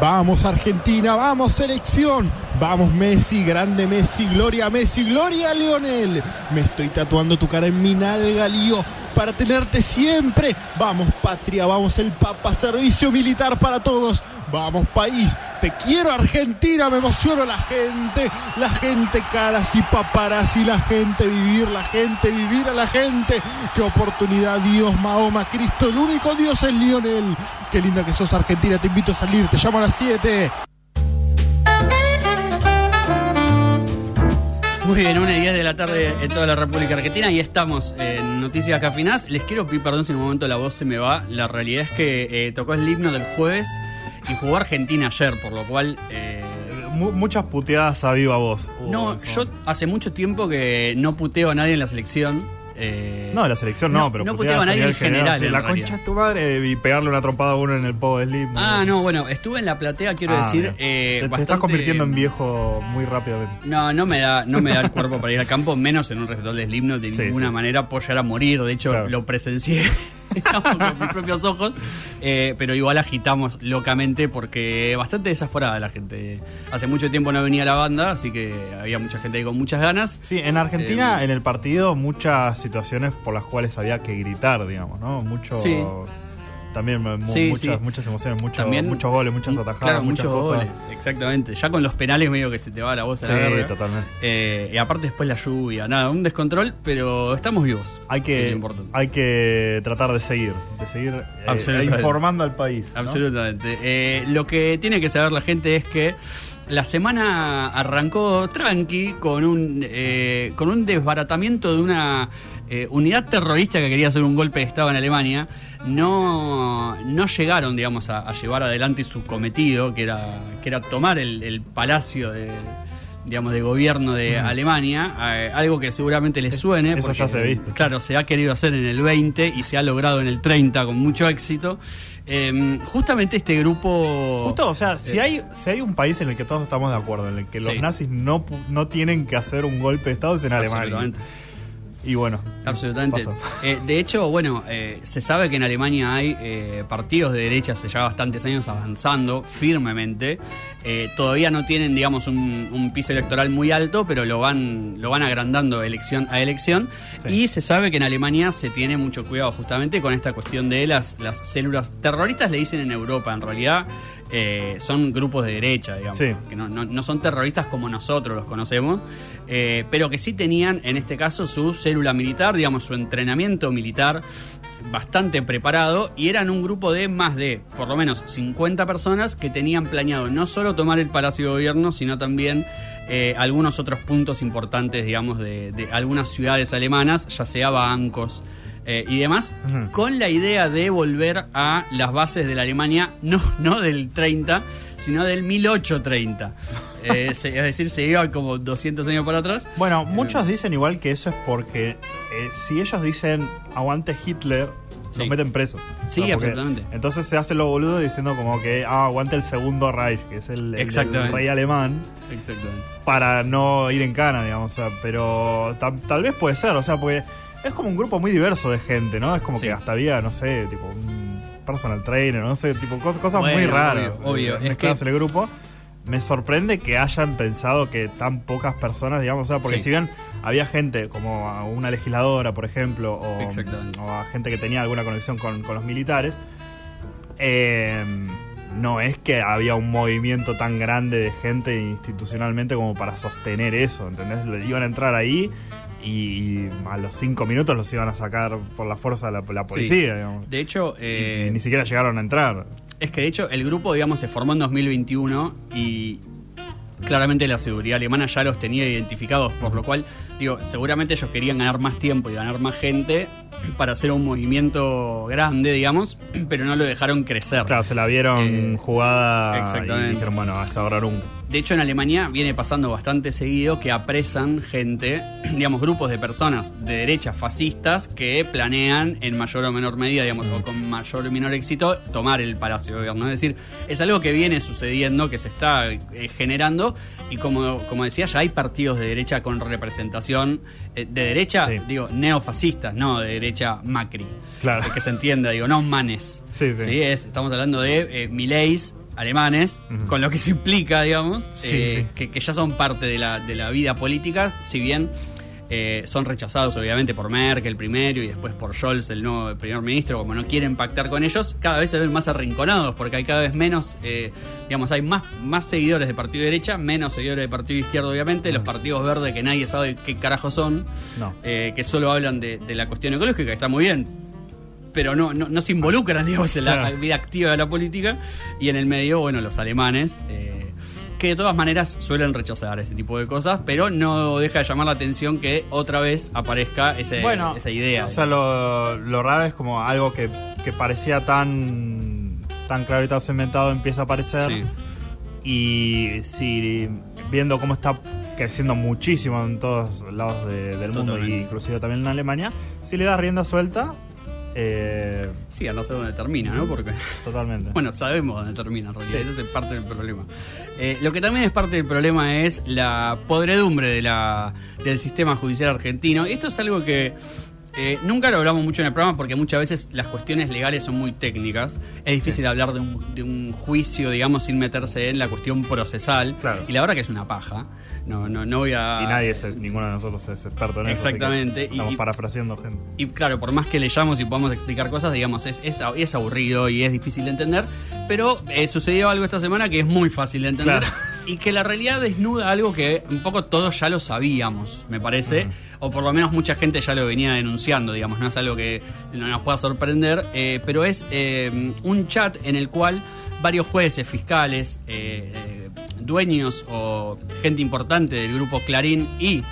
Vamos Argentina, vamos selección, vamos Messi, grande Messi, gloria Messi, gloria Lionel. Me estoy tatuando tu cara en mi nalga, lío, para tenerte siempre. Vamos patria, vamos el Papa, servicio militar para todos. Vamos país, te quiero Argentina, me emociono la gente, la gente caras y paparazzi, la gente vivir, la gente vivir a la gente. Qué oportunidad, Dios, Mahoma, Cristo, el único Dios es Lionel. Qué linda que sos Argentina, te invito a salir, te llamo a las 7. Muy bien, una y 10 de la tarde en toda la República Argentina y estamos en Noticias Cafinas. Les quiero pedir perdón si en un momento la voz se me va. La realidad es que eh, tocó el himno del jueves y jugó Argentina ayer, por lo cual... eh, Mu- muchas puteadas a viva voz. no, eso. yo hace mucho tiempo que no puteo a nadie en la selección. eh, No, de la selección no, no, pero no puteaba a nadie en general, sí, en la realidad. concha de tu madre y pegarle una trompada a uno en el pogo de slip. Ah, no, bueno, estuve en la platea, quiero Ah, decir... eh, te, te bastante- estás convirtiendo en viejo muy rápidamente. No, no me da, no me da el cuerpo para ir al campo, menos en un recital de Slipknot, de Sí, ninguna sí. manera puedo llegar a morir, de hecho Claro. lo presencié digamos, con mis propios ojos, eh, pero igual agitamos locamente porque bastante desaforada la gente. Hace mucho tiempo no venía la banda, así que había mucha gente ahí con muchas ganas. Sí, en Argentina, Eh, en el partido, muchas situaciones por las cuales había que gritar, digamos, ¿no? Mucho. Sí. También Sí, muchas, sí. muchas emociones, mucho- También- muchos goles, muchas atajadas, Claro, muchas muchos cosas. goles, exactamente. Ya con los penales medio que se te va la voz a Sí, la verga. totalmente. Eh, y aparte después la lluvia, nada, un descontrol, pero estamos vivos. Hay que es que, hay que tratar de seguir, de seguir eh, informando al país. ¿no? Absolutamente. Eh, lo que tiene que saber la gente es que la semana arrancó tranqui con un, eh, con un desbaratamiento de una eh, unidad terrorista que quería hacer un golpe de Estado en Alemania. No, no llegaron, digamos, a, a llevar adelante su cometido, que era, que era tomar el, el palacio de digamos de gobierno de Alemania, eh, algo que seguramente les suene. Eso ya se ha visto. Claro, se ha querido hacer en el 20 y se ha logrado en el 30 con mucho éxito. Eh, justamente este grupo... Justo, o sea, si hay, si hay un país en el que todos estamos de acuerdo, en el que los Sí. nazis no, no tienen que hacer un golpe de Estado es en Alemania. Y bueno, Absolutamente. Eh, de hecho, bueno, eh, se sabe que en Alemania hay eh, partidos de derecha hace ya bastantes años avanzando firmemente. Eh, todavía no tienen, digamos, un, un piso electoral muy alto, pero lo van, lo van agrandando elección a elección. Sí. Y se sabe que en Alemania se tiene mucho cuidado justamente con esta cuestión de las, las células terroristas, le dicen en Europa. En realidad eh, son grupos de derecha, digamos, Sí. que no, no- no son terroristas como nosotros los conocemos, eh, pero que sí tenían en este caso su célula militar, digamos, su entrenamiento militar bastante preparado y eran un grupo de más de por lo menos 50 personas que tenían planeado no solo tomar el Palacio de Gobierno, sino también eh, algunos otros puntos importantes, digamos, de, de algunas ciudades alemanas, ya sea bancos eh, y demás, con la idea de volver a las bases de la Alemania, no, no del 30, sino del 1830. Eh, es decir, se iba como 200 años para atrás. Bueno, muchos dicen igual que eso es porque eh, si ellos dicen aguante Hitler, Sí. los meten presos. Sí, porque- absolutamente. Entonces se hace lo boludo diciendo como que ah, aguante el segundo Reich, que es el, rey alemán, Exactamente. para no ir en cana, digamos. O sea, pero ta- tal vez puede ser, o sea, porque es como un grupo muy diverso de gente, ¿no? Es como Sí. que hasta había, no sé, tipo un personal trainer, no sé, tipo cosas, cosas muy raras. obvio, obvio. eh, Es mezcladas que- en el grupo. Me sorprende que hayan pensado que tan pocas personas, digamos, o sea, porque Sí. si bien había gente como a una legisladora, por ejemplo, o, a gente que tenía alguna conexión con, con los militares, eh, no es que había un movimiento tan grande de gente institucionalmente como para sostener eso, ¿entendés? Iban a entrar ahí y, a los cinco minutos los iban a sacar por la fuerza la, la policía, digamos. De hecho, eh, y ni siquiera llegaron a entrar. Es que de hecho el grupo, digamos, se formó en 2021 y claramente la seguridad alemana ya los tenía identificados, por lo cual, digo, seguramente ellos querían ganar más tiempo y ganar más gente para hacer un movimiento grande, digamos, pero no lo dejaron crecer. Claro, se la vieron Eh, jugada exactamente. y dijeron, bueno, hasta ahora nunca. De hecho, en Alemania viene pasando bastante seguido que apresan gente, digamos, grupos de personas de derecha fascistas que planean en mayor o menor medida, digamos, o con mayor o menor éxito, tomar el Palacio de Gobierno. Es decir, es algo que viene sucediendo, que se está eh, generando, y como, como decía, ya hay partidos de derecha con representación, eh, de derecha, Sí. digo, neofascistas, no de derecha Macri. Claro. Que se entienda, digo, no manes. Sí, sí. es, estamos hablando de eh, Mileis alemanes, con lo que se implica, digamos, Sí, eh, sí. Que, que ya son parte de la, de la vida política, si bien eh, son rechazados obviamente por Merkel primero y después por Scholz, el nuevo primer ministro, como no quieren pactar con ellos, cada vez se ven más arrinconados porque hay cada vez menos, eh, digamos, hay más, más seguidores de partido de derecha, menos seguidores de partido izquierdo obviamente, los partidos verdes que nadie sabe qué carajo son, No. eh, que solo hablan de, de la cuestión ecológica, que está muy bien, pero no, no, no se involucran, digamos, en la Claro. vida activa de la política. Y en el medio, bueno, los alemanes, eh, que de todas maneras suelen rechazar ese tipo de cosas, pero no deja de llamar la atención que otra vez aparezca ese, bueno, esa idea. O sea, lo, lo raro es como algo que, que parecía tan, tan claro y tan cementado empieza a aparecer. Sí. Y sí, viendo cómo está creciendo muchísimo en todos lados de- del mundo, Totalmente. e inclusive también en Alemania, si le das rienda suelta, eh, Sí, a no sé dónde termina, ¿no? Porque, totalmente. bueno, sabemos dónde termina en realidad, Sí. ese es parte del problema. Eh, lo que también es parte del problema es la podredumbre de la, del sistema judicial argentino. Y esto es algo que eh, nunca lo hablamos mucho en el programa porque muchas veces las cuestiones legales son muy técnicas. Es difícil hablar de un, de un juicio, digamos, sin meterse en la cuestión procesal. Claro. Y la verdad que es una paja. No, no, no voy a... y nadie, es, ninguno de nosotros es experto en eso. Exactamente, y- Estamos parafraseando gente. Y claro, por más que leyamos y podamos explicar cosas, digamos, es, es, es aburrido y es difícil de entender. Pero eh, sucedió algo esta semana que es muy fácil de entender. Claro. Y que la realidad desnuda algo que un poco todos ya lo sabíamos, me parece. O por lo menos mucha gente ya lo venía denunciando, digamos. No es algo que no nos pueda sorprender. eh, pero es eh, un chat en el cual varios jueces, fiscales, eh, dueños o gente importante del grupo Clarín y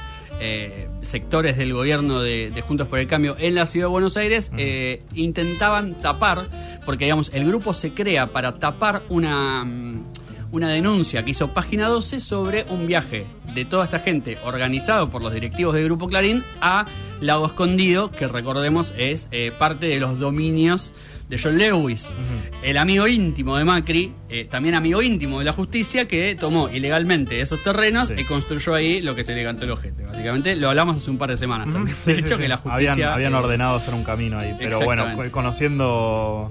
eh, sectores del gobierno de, de Juntos por el Cambio en la ciudad de Buenos Aires eh, intentaban tapar, porque digamos, el grupo se crea para tapar una, mm, una denuncia que hizo Página 12 sobre un viaje de toda esta gente organizado por los directivos del Grupo Clarín a Lago Escondido, que recordemos es eh, parte de los dominios de John Lewis, el amigo íntimo de Macri, eh, también amigo íntimo de la justicia, que tomó ilegalmente esos terrenos Sí. y construyó ahí lo que se le cantó el ojete. Básicamente lo hablamos hace un par de semanas también. Sí, de sí, hecho, sí. que la justicia. Habían, habían eh, ordenado hacer un camino ahí. Pero bueno, conociendo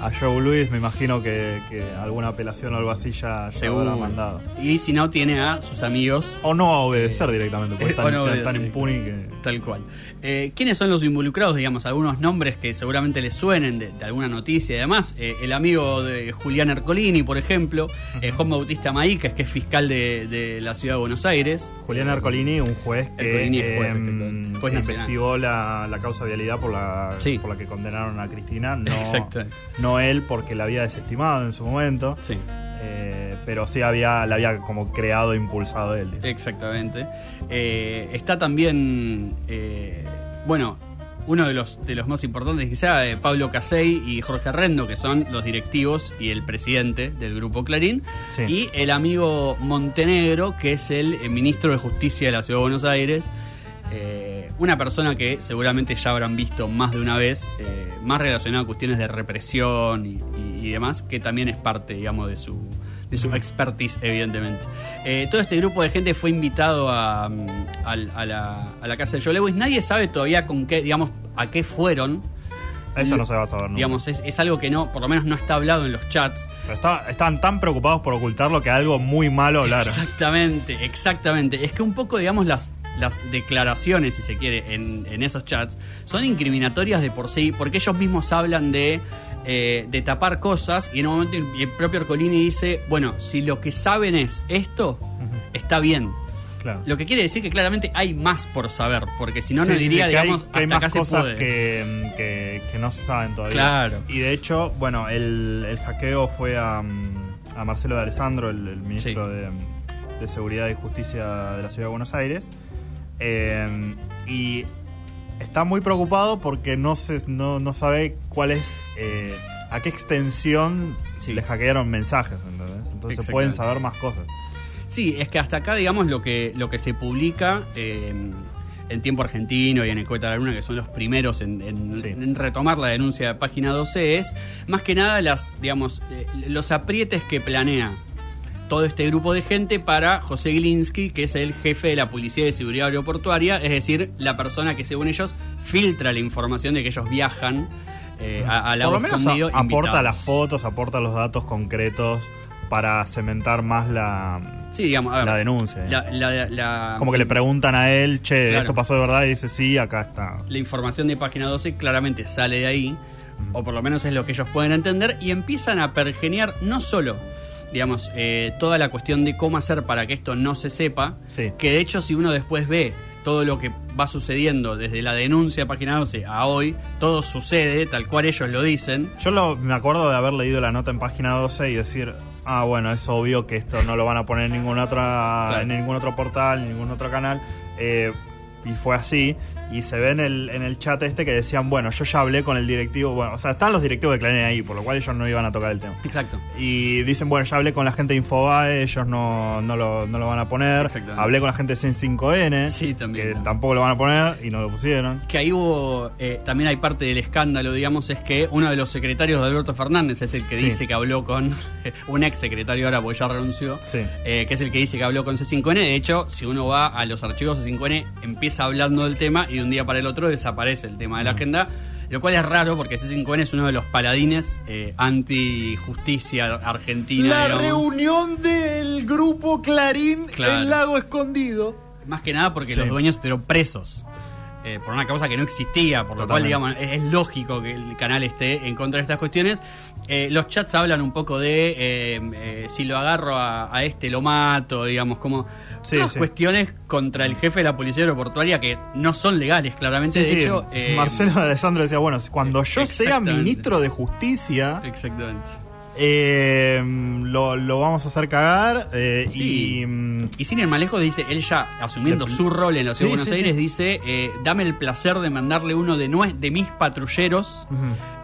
a Joe Louis, me imagino que, que alguna apelación o algo así ya, Seguro. habrá mandado. Y si no, tiene a sus amigos. O no a obedecer directamente, porque eh, están, no obedecer. impuni que. Tal cual. Eh, ¿Quiénes son los involucrados? Digamos, algunos nombres que seguramente les suenen de, de alguna noticia y demás. Eh, el amigo de Julián Ercolini, por ejemplo. eh, Juan Bautista Maícas, que es fiscal de, de la ciudad de Buenos Aires. Julián Ercolini, un juez que juez, em. Juez investigó la, la causa vialidad por la, Sí. por la que condenaron a Cristina. No, Exactamente. no él, porque la había desestimado en su momento. Sí. eh, pero sí había, la había como creado e impulsado él. Exactamente. Eh, está también, eh, bueno, uno de los, de los más importantes quizá, Pablo Casey y Jorge Arrendo, que son los directivos y el presidente del Grupo Clarín, Sí. y el amigo Montenegro, que es el, ministro de Justicia de la Ciudad de Buenos Aires. Eh, una persona que seguramente ya habrán visto más de una vez, eh, más relacionada a cuestiones de represión y, y- y demás, que también es parte, digamos, de su, de su expertise, evidentemente. Eh, todo este grupo de gente fue invitado a, mm, a la, a la casa de Joe Lewis. Nadie sabe todavía con qué, digamos, a qué fueron. Eso no se va a saber nunca. Digamos, es, es algo que no, por lo menos no está hablado en los chats. Pero está- estaban tan preocupados por ocultarlo que algo muy malo hablaron. Exactamente, exactamente. Es que un poco, digamos, las, las declaraciones, si se quiere, en, en esos chats, son incriminatorias de por sí, porque ellos mismos hablan de, eh, de tapar cosas y en un momento el, el propio Ercolini dice, bueno, si lo que saben es esto, está bien. Claro. Lo que quiere decir que claramente hay más por saber, porque si no, Sí, no diría, sí, que hay- digamos, que hay, hasta más acá se cosas puede. que, que- que no se saben todavía. Claro. Y de hecho, bueno, el, el hackeo fue a, a Marcelo de Alessandro, el, el ministro Sí. de, de Seguridad y Justicia de la Ciudad de Buenos Aires. Eh, y está muy preocupado porque no, se, no, no sabe cuál es. eh, a qué extensión Sí. le hackearon mensajes, ¿entendés? Entonces pueden saber más cosas. Sí, es que hasta acá, digamos, lo que, lo que se publica eh, en Tiempo Argentino y en Escueta de la Luna, que son los primeros en, en- Sí. en retomar la denuncia de página 12, es más que nada las, digamos, eh, los aprietes que planea todo este grupo de gente para José Glinsky, que es el jefe de la Policía de Seguridad Aeroportuaria, es decir, la persona que según ellos filtra la información de que ellos viajan eh, a, a Por lo menos Escondido a- aporta las fotos, aporta los datos concretos para cementar más la, Sí, digamos, a ver, la denuncia. la- la- la- Como que le preguntan a él, che, Claro. esto pasó de verdad, y dice, sí, acá está. la información de página 12 claramente sale de ahí, o por lo menos es lo que ellos pueden entender, y empiezan a pergeniar no solo, digamos, eh, toda la cuestión de cómo hacer para que esto no se sepa, Sí. que de hecho si uno después ve todo lo que va sucediendo desde la denuncia de página 12 a hoy, todo sucede tal cual ellos lo dicen. Yo lo- me acuerdo de haber leído la nota en página 12 y decir, ah, bueno, es obvio que esto no lo van a poner en ningún, otra, Claro. en ningún otro portal, en ningún otro canal. eh, y fue así. Y se ve en el, en el chat este que decían, bueno, yo ya hablé con el directivo. Bueno, o sea, están los directivos de Clarín ahí, por lo cual ellos no iban a tocar el tema. Exacto. Y dicen, bueno, ya hablé con la gente de Infobae, ellos no, no, lo, no lo van a poner. Exactamente. Hablé con la gente de 105N, Sí, también, que también. tampoco lo van a poner y no lo pusieron. Que ahí hubo, eh, también hay parte del escándalo, digamos, es que uno de los secretarios de Alberto Fernández es el que Sí. dice que habló con un ex secretario ahora, porque ya renunció, Sí. eh, que es el que dice que habló con C5N. De hecho, si uno va a los archivos C5N, empieza hablando del tema y de un día para el otro desaparece el tema de la agenda. Lo cual es raro porque C5N es uno de los paladines eh, anti-justicia argentina. La digamos. reunión del grupo Clarín Claro. en Lago Escondido. Más que nada porque Sí. los dueños estuvieron presos. Eh, por una causa que no existía, por lo cual, digamos, es, es lógico que el canal esté en contra de estas cuestiones. Eh, los chats hablan un poco de eh, si lo agarro a, a este lo mato, digamos, como Sí, todas sí. cuestiones contra el jefe de la policía aeroportuaria que no son legales, claramente. Sí, de hecho, Marcelo de Alessandro decía, bueno, cuando yo sea ministro de justicia, Exactamente. Eh, lo, lo vamos a hacer cagar. eh, Sí. Y mm, Y sin ir más lejos, dice, él ya asumiendo su rol en la ciudad Sí, de Buenos sí, Aires, dice, eh, dame el placer de mandarle uno de, nue- de mis patrulleros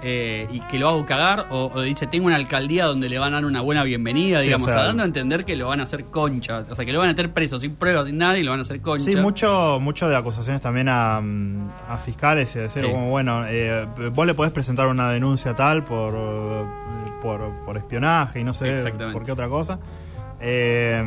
eh, y que lo hago cagar, o, o dice, tengo una alcaldía donde le van a dar una buena bienvenida, digamos, o sea, a dando a entender que lo van a hacer concha, o sea, que lo van a meter preso sin pruebas, sin nada, y lo van a hacer concha. Sí, mucho, mucho de acusaciones también a, mm, a fiscales y decir, Sí. como, bueno, vos le podés presentar una denuncia tal por, por, por espionaje y no sé por qué otra cosa. Eh,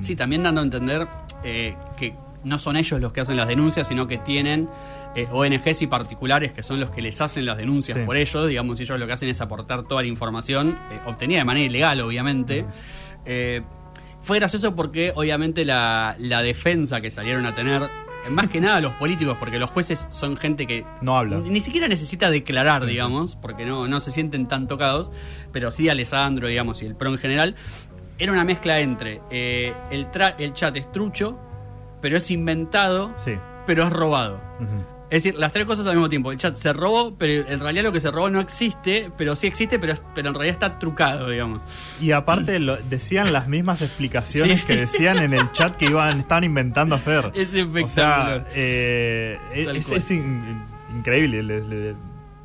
Sí, también dando a entender eh, que no son ellos los que hacen las denuncias, sino que tienen eh, ONGs y particulares que son los que les hacen las denuncias Sí. por ellos. Digamos, ellos lo que hacen es aportar toda la información, eh, obtenida de manera ilegal, obviamente. Fue gracioso porque, obviamente, la, la defensa que salieron a tener, más que nada los políticos, porque los jueces son gente que no habla. ni siquiera necesita declarar, digamos, porque no, no se sienten tan tocados, pero sí Alessandro, digamos, y el PRO en general. Era una mezcla entre eh, el, tra- el chat es trucho, pero es inventado, Sí. pero es robado. ujú. Es decir, las tres cosas al mismo tiempo. El chat se robó, pero en realidad lo que se robó no existe, pero sí existe, pero, pero en realidad está trucado, digamos. Y aparte lo- decían las mismas explicaciones Sí. que decían en el chat que iban estaban inventando hacer. Es O sea, espectacular. eh, es, cual. es in- increíble. le- le-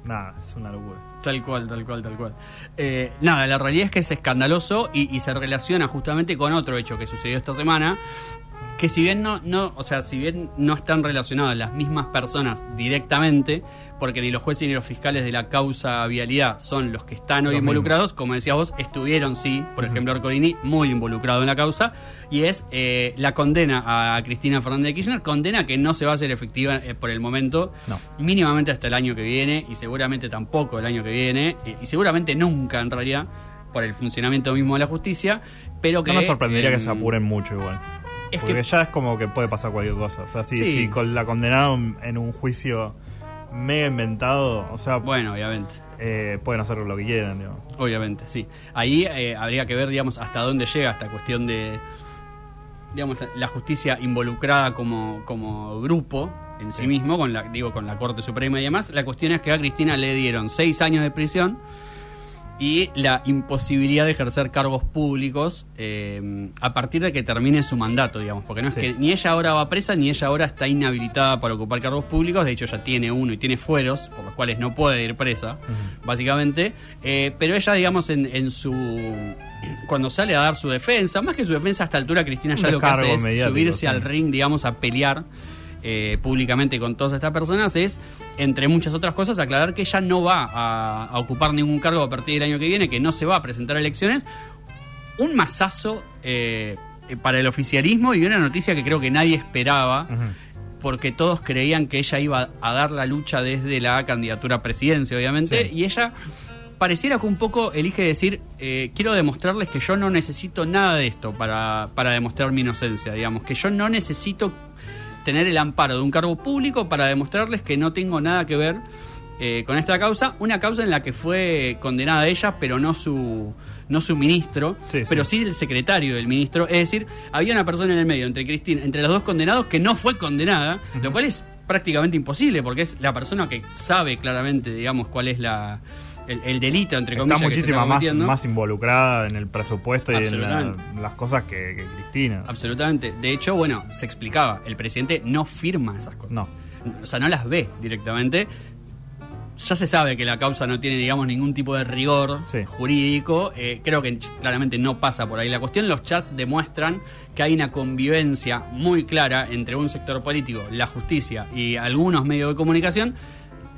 nada, es una locura. Tal cual, tal cual, tal cual. Eh, nada, la realidad es que es escandaloso y, y se relaciona justamente con otro hecho que sucedió esta semana. Que si bien no, no, o sea, si bien no están relacionadas las mismas personas directamente, porque ni los jueces ni los fiscales de la causa vialidad son los que están hoy Los involucrados, como decías vos, estuvieron sí, por ejemplo, Arcorini, muy involucrado en la causa, y es eh, la condena a Cristina Fernández de Kirchner, condena que no se va a hacer efectiva eh, por el momento, No. mínimamente hasta el año que viene y seguramente tampoco el año que viene y, y seguramente nunca en realidad por el funcionamiento mismo de la justicia, pero que No me sorprendería que se apuren mucho igual. Es Porque que- ya es como que puede pasar cualquier cosa. O sea, si, Sí. si con la condenaron en un juicio mega inventado, o sea, Bueno, obviamente. eh, pueden hacer lo que quieran. digamos. Obviamente, sí. Ahí eh, habría que ver, digamos, hasta dónde llega esta cuestión de, digamos, la justicia involucrada como, como grupo en sí, Sí. mismo, con la, digo, con la Corte Suprema y demás. La cuestión es que a Cristina le dieron seis años de prisión y la imposibilidad de ejercer cargos públicos eh, a partir de que termine su mandato, digamos, porque no es Sí. que ni ella ahora va presa ni ella ahora está inhabilitada para ocupar cargos públicos, de hecho ya tiene uno y tiene fueros, por los cuales no puede ir presa, básicamente, Eh, pero ella, digamos, en, en su... cuando sale a dar su defensa, más que su defensa a esta altura, Cristina Un ya lo que hace es mediático, subirse sí. al ring, digamos, a pelear eh, públicamente con todas estas personas es, entre muchas otras cosas, aclarar que ella no va a, a ocupar ningún cargo a partir del año que viene, que no se va a presentar a elecciones. Un masazo eh, eh, para el oficialismo y una noticia que creo que nadie esperaba, porque todos creían que ella iba a dar la lucha desde la candidatura a presidencia, obviamente, Sí. y ella pareciera que un poco elige decir, eh, quiero demostrarles que yo no necesito nada de esto para, para demostrar mi inocencia, digamos, que yo no necesito tener el amparo de un cargo público para demostrarles que no tengo nada que ver eh, con esta causa, una causa en la que fue condenada ella, pero no su no su ministro, Sí, pero sí. sí el secretario del ministro. Es decir, había una persona en el medio entre Cristina, entre los dos condenados que no fue condenada, lo cual es prácticamente imposible porque es la persona que sabe claramente, digamos, cuál es la el, el delito entre Está comillas se muchísima está más, más involucrada en el presupuesto y en, la- las cosas que, que Cristina. Absolutamente. De hecho, bueno, se explicaba, el presidente no firma esas cosas. No. O sea, no las ve directamente. Ya se sabe que la causa no tiene, digamos, ningún tipo de rigor Sí. jurídico. Eh, creo que claramente no pasa por ahí la cuestión. Los chats demuestran que hay una convivencia muy clara entre un sector político, la justicia y algunos medios de comunicación.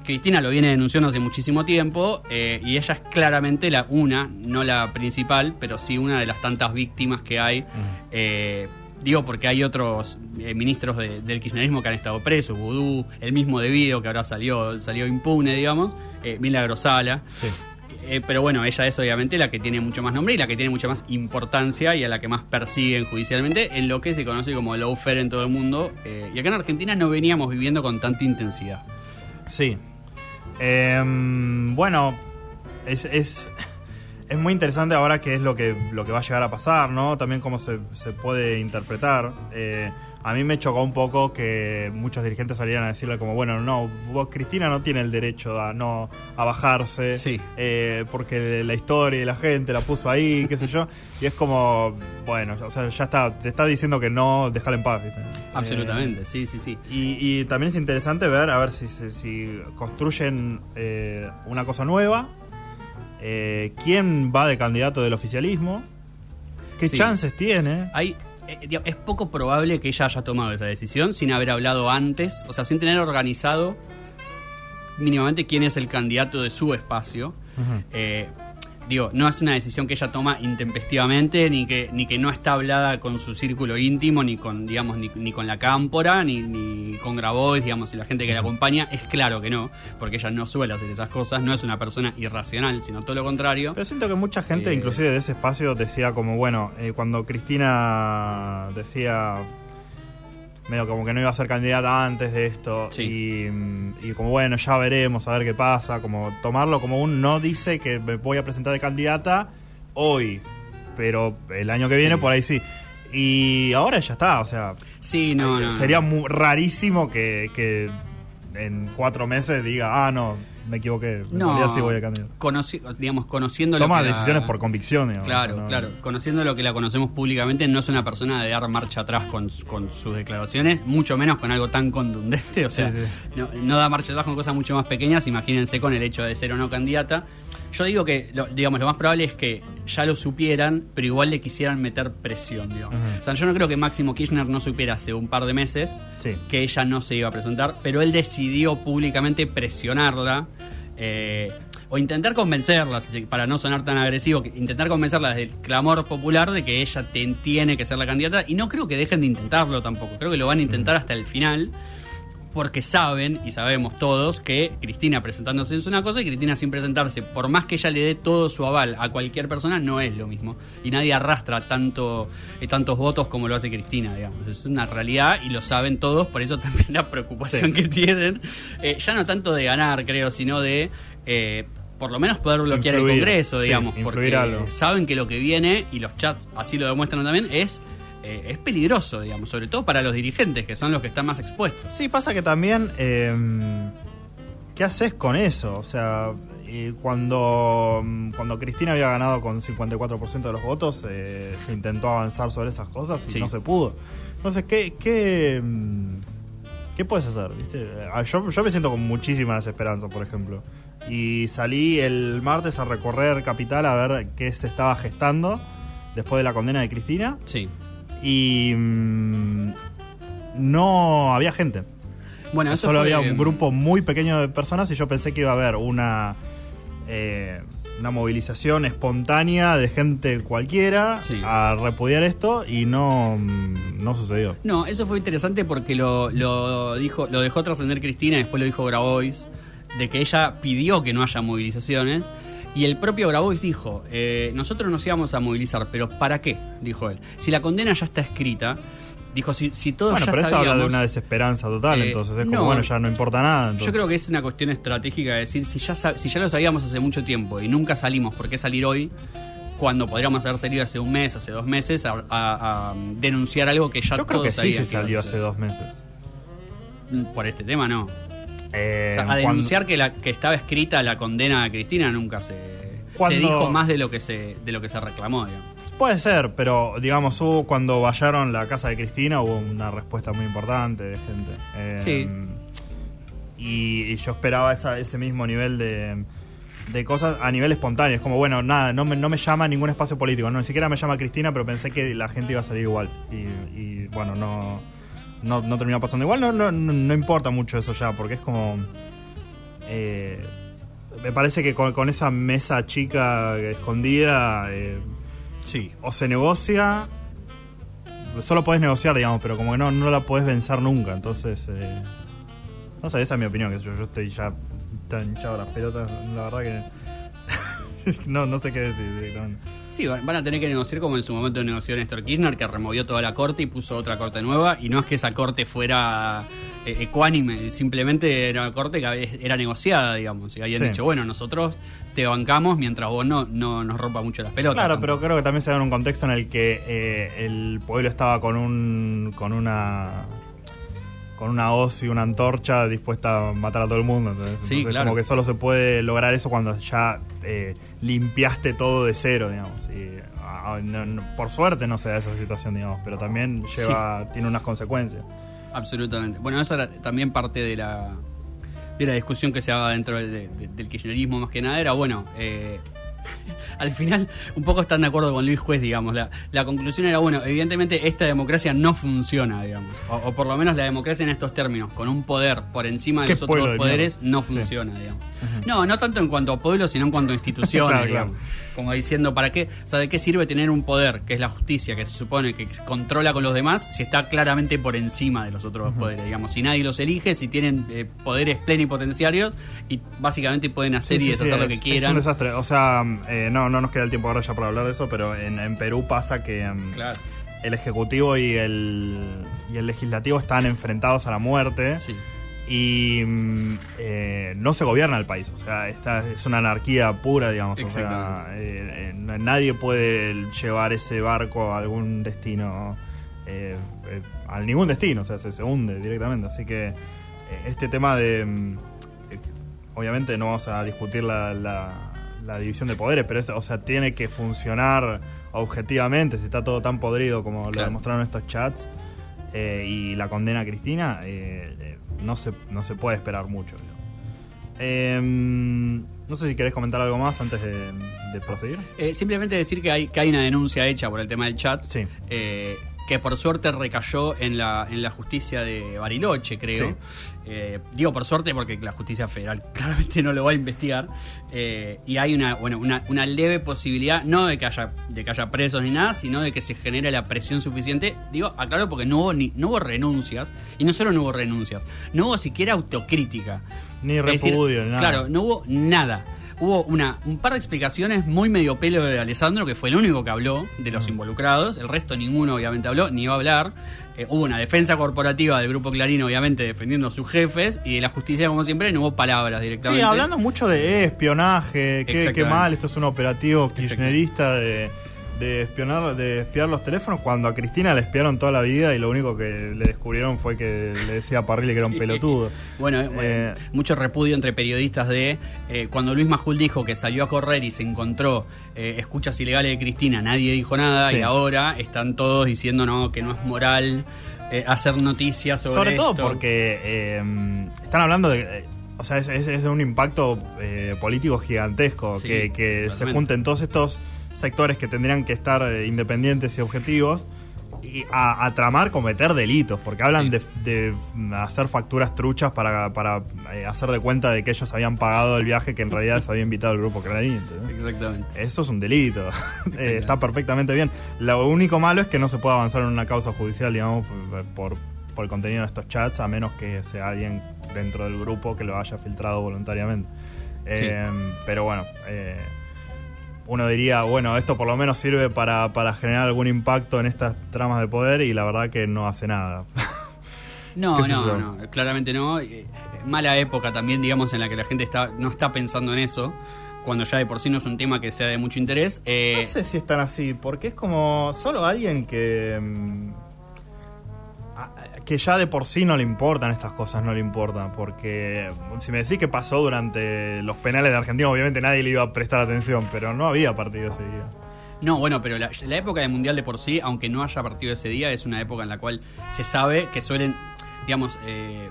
Cristina lo viene denunciando hace muchísimo tiempo eh, y ella es claramente la una, no la principal, pero sí una de las tantas víctimas que hay. Eh, digo porque hay otros eh, ministros de- del kirchnerismo que han estado presos, Vudú, el mismo de Video que ahora salió, salió impune, digamos, Milagro Sala. Sí. Eh, pero bueno, ella es obviamente la que tiene mucho más nombre y la que tiene mucha más importancia y a la que más persiguen judicialmente en lo que se conoce como lawfare en todo el mundo. Y acá en Argentina no veníamos viviendo con tanta intensidad. Sí. Em, bueno, es, es, es muy interesante ahora qué es lo que, lo que va a llegar a pasar, ¿no? También cómo se, se puede interpretar. Eh, a mí me chocó un poco que muchos dirigentes salieran a decirle como, bueno, no, vos, Cristina no tiene el derecho a no a bajarse, Sí. eh, porque la historia y la gente la puso ahí, qué sé yo. Y es como, bueno, o sea, ya está, te está diciendo que no, déjala en paz. ¿viste? Absolutamente, Eh, sí, sí, sí. y, y también es interesante ver, a ver si, si, si construyen eh, una cosa nueva. Eh, ¿Quién va de candidato del oficialismo? ¿Qué Sí. chances tiene? Hay, eh, es poco probable que ella haya tomado esa decisión sin haber hablado antes, o sea, sin tener organizado mínimamente quién es el candidato de su espacio. Eh, digo, no es una decisión que ella toma intempestivamente, ni que, ni que no está hablada con su círculo íntimo, ni con, digamos, ni, ni con la cámpora, ni, ni con Grabois, digamos, y la gente que la acompaña. Es claro que no, porque ella no suele hacer esas cosas, no es una persona irracional, sino todo lo contrario. Pero siento que mucha gente, Eh. inclusive de ese espacio, decía como, bueno, eh, cuando Cristina decía medio como que no iba a ser candidata antes de esto Sí. y, y como bueno ya veremos a ver qué pasa como tomarlo como un no dice que me voy a presentar de candidata hoy pero el año que viene Sí. por ahí sí y ahora ya está o sea Sí, no, eh, no. sería mu- rarísimo que, que en cuatro meses diga ah no me equivoqué en No, sí voy a candidato conoci- digamos, conociendo toma lo que la- decisiones por convicción digamos, Claro, ¿no? claro. Conociendo lo que la conocemos públicamente, no es una persona de dar marcha atrás con, con sus declaraciones, mucho menos con algo tan contundente. O sea, Sí, sí. No, no da marcha atrás con cosas mucho más pequeñas. Imagínense con el hecho de ser o no candidata. Yo digo que, lo, digamos, lo más probable es que ya lo supieran, pero igual le quisieran meter presión, digamos. Ujú. O sea, yo no creo que Máximo Kirchner no supiera hace un par de meses Sí. que ella no se iba a presentar, pero él decidió públicamente presionarla eh, o intentar convencerla, para no sonar tan agresivo, intentar convencerla desde el clamor popular de que ella te- tiene que ser la candidata. Y no creo que dejen de intentarlo tampoco, creo que lo van a intentar hasta el final. Porque saben, y sabemos todos, que Cristina presentándose es una cosa y Cristina sin presentarse, por más que ella le dé todo su aval a cualquier persona, no es lo mismo. Y nadie arrastra tanto, eh, tantos votos como lo hace Cristina, digamos. Es una realidad y lo saben todos, por eso también la preocupación Sí. que tienen. eh, ya no tanto de ganar, creo, sino de... eh, por lo menos poder bloquear el Congreso, digamos, porque algo. saben que lo que viene, y los chats así lo demuestran también, es, eh, es peligroso, digamos, sobre todo para los dirigentes, que son los que están más expuestos. Sí, pasa que también. eh, ¿Qué haces con eso? O sea, y cuando, mm, cuando Cristina había ganado con 54% de los votos, eh, se intentó avanzar sobre esas cosas y Sí. no se pudo. Entonces, ¿qué, qué, mm, ¿qué puedes hacer? ¿viste? Ah, Yo, yo me siento con muchísima desesperanza, por ejemplo. Y salí el martes a recorrer Capital a ver qué se estaba gestando después de la condena de Cristina. Sí. Y mm, no había gente. Bueno, eso Solo fue- había un grupo muy pequeño de personas y yo pensé que iba a haber una eh, una movilización espontánea de gente cualquiera Sí. a repudiar esto y no, mm, no sucedió. No, eso fue interesante porque lo, lo dijo, lo dejó trascender Cristina y después lo dijo Grabois, de que ella pidió que no haya movilizaciones. Y el propio Grabois dijo, eh, nosotros nos íbamos a movilizar, pero ¿para qué? Dijo él. Si la condena ya está escrita, dijo, si, si todos Bueno, ya pero eso habla de una desesperanza total, Eh, entonces es como, no. bueno, ya no importa nada. entonces. Yo creo que es una cuestión estratégica de decir, si ya, si ya lo sabíamos hace mucho tiempo y nunca salimos, ¿por qué salir hoy? Cuando podríamos haber salido hace un mes, hace dos meses, a, a- a denunciar algo que ya Yo creo todos que sí se salió hace dos meses. Por este tema, no. Eh, O sea, a cuando- denunciar que, la, que estaba escrita la condena a Cristina nunca se, Cuando- se dijo más de lo que se, de lo que se reclamó. digamos. Puede ser, pero digamos, hubo cuando vallaron la casa de Cristina, hubo una respuesta muy importante de gente. Eh, Sí. Y, y yo esperaba esa- ese mismo nivel de, de cosas a nivel espontáneo. Es como, bueno, nada, no me, no me llama ningún espacio político. No, ni siquiera me llama Cristina, pero pensé que la gente iba a salir igual. Y, y, bueno, no, no, no terminó pasando igual. No, no, no, importa mucho eso ya, porque es como. eh, me parece que con, con esa mesa chica escondida. eh, Sí. o se negocia, solo podés negociar, digamos, pero como que no, no la podés vencer nunca. Entonces, eh, no sé, esa es mi opinión. Que yo, yo estoy ya tan hinchado las pelotas, la verdad que no, no sé qué decir directamente. Sí, van a tener que negociar como en su momento negoció Néstor Kirchner, que removió toda la corte y puso otra corte nueva. Y no es que esa corte fuera eh, ecuánime, simplemente era una corte que era negociada, digamos. Y habían Sí. dicho, bueno, nosotros te bancamos mientras vos no, no nos rompa mucho las pelotas. Claro, pero creo que también se da en un contexto en el que eh, el pueblo estaba con un con una con una hoz y una antorcha dispuesta a matar a todo el mundo. Entonces, Sí, entonces claro. como que solo se puede lograr eso cuando ya eh, limpiaste todo de cero, digamos. Y, ah, no- no- por suerte no se da esa situación, digamos, pero también lleva tiene unas consecuencias. Absolutamente. Bueno, eso era también parte de la de la discusión que se daba dentro de- de- del kirchnerismo más que nada. Era, bueno, eh, al final un poco están de acuerdo con Luis Juez, digamos. La, la conclusión era, bueno, evidentemente esta democracia no funciona, digamos. O, o por lo menos la democracia en estos términos, con un poder por encima de los otros de poderes, mierda. no Sí. funciona, digamos. No, no tanto en cuanto a pueblo, sino en cuanto a instituciones, Claro, claro. digamos. Como diciendo, ¿para qué? O sea, ¿de qué sirve tener un poder, que es la justicia, que se supone que controla con los demás, si está claramente por encima de los otros poderes? Digamos, si nadie los elige, si tienen eh, poderes plenipotenciarios y básicamente pueden hacer Sí, y deshacer sí, lo que quieran. Es un desastre. O sea, eh, no, no nos queda el tiempo ahora ya para hablar de eso, pero en, en Perú pasa que Claro, el Ejecutivo y el, y el Legislativo están enfrentados a la muerte. sí. y mm, eh, no se gobierna el país. O sea, esta es una anarquía pura, digamos. O sea, eh, eh, nadie puede llevar ese barco a algún destino, eh, eh, a ningún destino, o sea, se, se hunde directamente. Así que eh, este tema de... eh, obviamente no vamos a discutir la, la- la división de poderes, pero es- o sea, tiene que funcionar objetivamente, si está todo tan podrido como lo Claro. demostraron estos chats eh, y la condena a Cristina, eh, eh, no, se, no se puede esperar mucho. Eh, no sé si querés comentar algo más antes de, de proseguir. Eh, simplemente decir que hay, que hay una denuncia hecha por el tema del chat. Sí. Que por suerte recayó en la, en la justicia de Bariloche, creo. Sí. Eh, digo por suerte porque la justicia federal claramente no lo va a investigar. Eh, y hay una, bueno, una, una leve posibilidad, no de que, haya, de que haya presos ni nada, sino de que se genere la presión suficiente. Digo, aclaro porque no hubo, ni, no hubo renuncias. Y no solo no hubo renuncias, no hubo siquiera autocrítica. Ni decir, repudio, ni nada. Claro, no hubo nada. Hubo una, un par de explicaciones muy medio pelo de Alessandro, que fue el único que habló de Mm. los involucrados. El resto ninguno obviamente habló, ni iba a hablar. Eh, hubo una defensa corporativa del Grupo Clarín, obviamente, defendiendo a sus jefes. Y de la justicia, como siempre, no hubo palabras Sí, directamente. hablando mucho de espionaje, qué, qué mal, esto es un operativo kirchnerista de, de espionar, de espiar los teléfonos, cuando a Cristina le espiaron toda la vida y lo único que le descubrieron fue que le decía a Parrilli que era un Sí. pelotudo. Bueno, eh, bueno, Eh, mucho repudio entre periodistas de eh, cuando Luis Majul dijo que salió a correr y se encontró eh, escuchas ilegales de Cristina, nadie dijo nada Sí. y ahora están todos diciendo no que no es moral hacer noticias sobre, Sobre todo esto. porque están hablando de... o sea, es, es- es de un impacto eh, político gigantesco Sí, que, que se junten todos estos sectores que tendrían que estar eh, independientes y objetivos y a, a tramar cometer delitos, porque hablan Sí. de, de hacer facturas truchas para, para eh, hacer de cuenta de que ellos habían pagado el viaje que en realidad se había invitado el grupo Clarín. ¿entendés? Exactamente. Eso es un delito. Eh, está perfectamente bien. Lo único malo es que no se puede avanzar en una causa judicial, digamos, por, por- el contenido de estos chats, a menos que sea alguien dentro del grupo que lo haya filtrado voluntariamente. Eh, Pero bueno, eh, uno diría, bueno, esto por lo menos sirve para, para generar algún impacto en estas tramas de poder y la verdad que no hace nada. No, ¿Qué sé no, no, claramente no. Eh, Mala época también, digamos, en la que la gente está no está pensando en eso, cuando ya de por sí no es un tema que sea de mucho interés. Eh, No sé si están así, porque es como solo alguien que. Que ya de por sí no le importan estas cosas, no le importan. Porque si me decís que pasó durante los penales de Argentina, obviamente nadie le iba a prestar atención, pero no había partido ese día. No, bueno, pero la, época del Mundial de por sí, aunque no haya partido ese día, es una época en la cual se sabe que suelen, digamos, eh,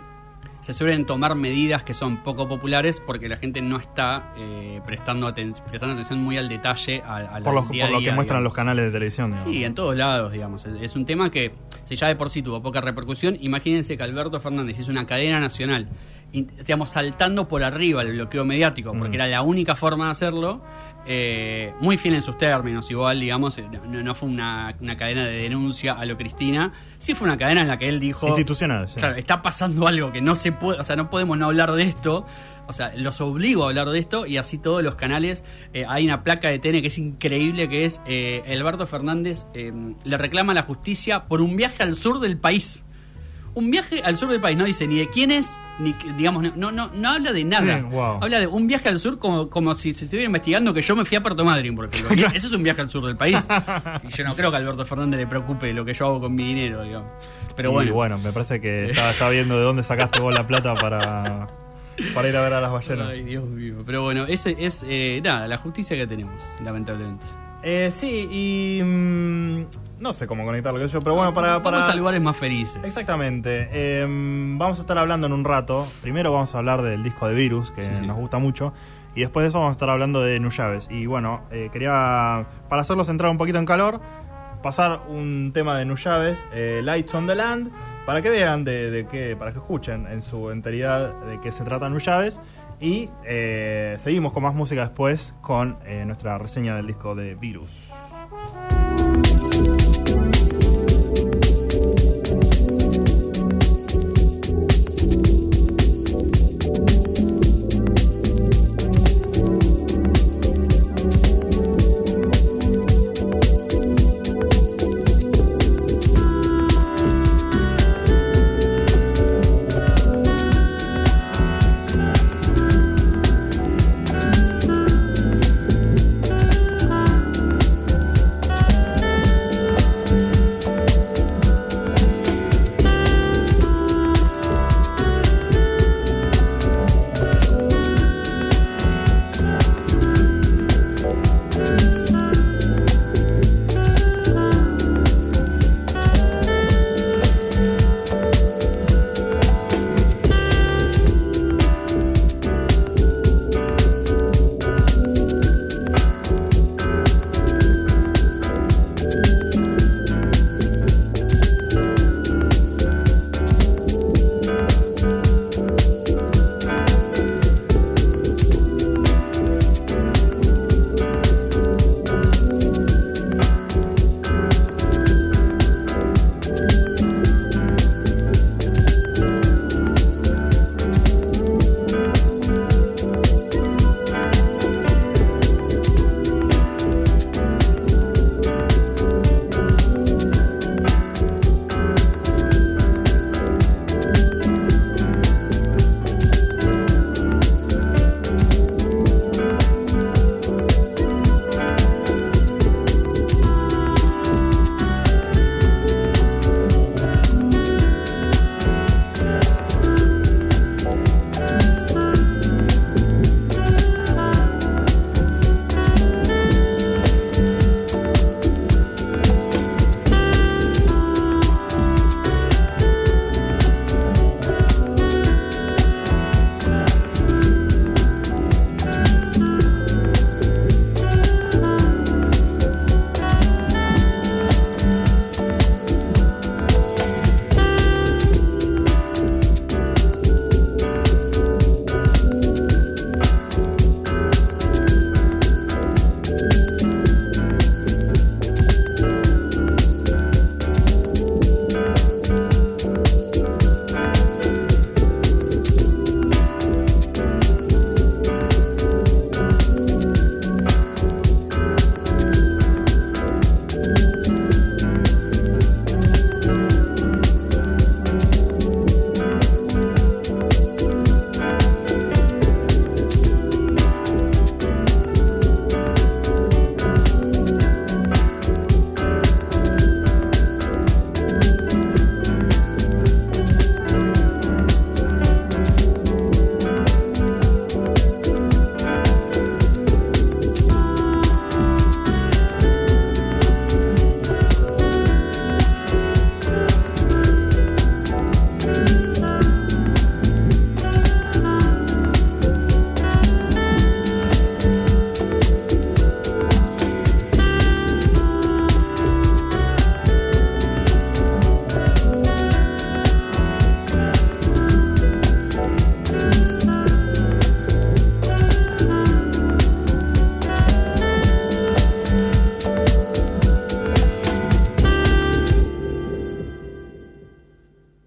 se suelen tomar medidas que son poco populares porque la gente no está eh, prestando, aten- prestando atención muy al detalle a, a Por, los, día a por lo día, que muestran digamos. los canales de televisión. digamos. Sí, en todos lados, digamos. Es, es un tema que, si ya de por sí tuvo poca repercusión, imagínense que Alberto Fernández hizo una cadena nacional, digamos, saltando por arriba el bloqueo mediático, porque Mm. era la única forma de hacerlo, eh, muy fiel en sus términos, igual, digamos, eh, no, no fue una, una cadena de denuncia a lo Cristina, sí fue una cadena en la que él dijo... Institucional, sí. Claro, está pasando algo que no se puede, o sea, no podemos no hablar de esto. O sea, los obligo a hablar de esto y así todos los canales. eh, hay una placa de TN que es increíble, que es eh, Alberto Fernández le reclama a la justicia por un viaje al sur del país. Un viaje al sur del país, no dice ni de quién es, ni digamos, no, no, no, habla de nada. Sí, wow. Habla de un viaje al sur como, como si se estuviera investigando que yo me fui a Puerto Madryn, por ejemplo. Y Eso es un viaje al sur del país. Y yo no creo que a Alberto Fernández le preocupe lo que yo hago con mi dinero, digamos. Pero Y bueno. bueno, me parece que está, está viendo de dónde sacaste vos la plata para, para ir a ver a las ballenas. Ay, Dios mío. Pero bueno, ese es eh, nada, la justicia que tenemos, lamentablemente. Eh, sí, y. mm, no sé cómo conectarlo, sé yo, pero bueno, para. para... Vamos a lugares más felices. Exactamente. Eh, vamos a estar hablando en un rato. Primero vamos a hablar del disco de Virus, que Sí, sí. nos gusta mucho. Y después de eso vamos a estar hablando de Nuyaves. Y bueno, eh, quería, para hacerlos entrar un poquito en calor, pasar un tema de Nuyaves, eh, Lights on the Land, para que vean de, de qué, para que escuchen en su enteridad de qué se trata Nuyaves. Y eh, seguimos con más música después con eh, nuestra reseña del disco de Virus.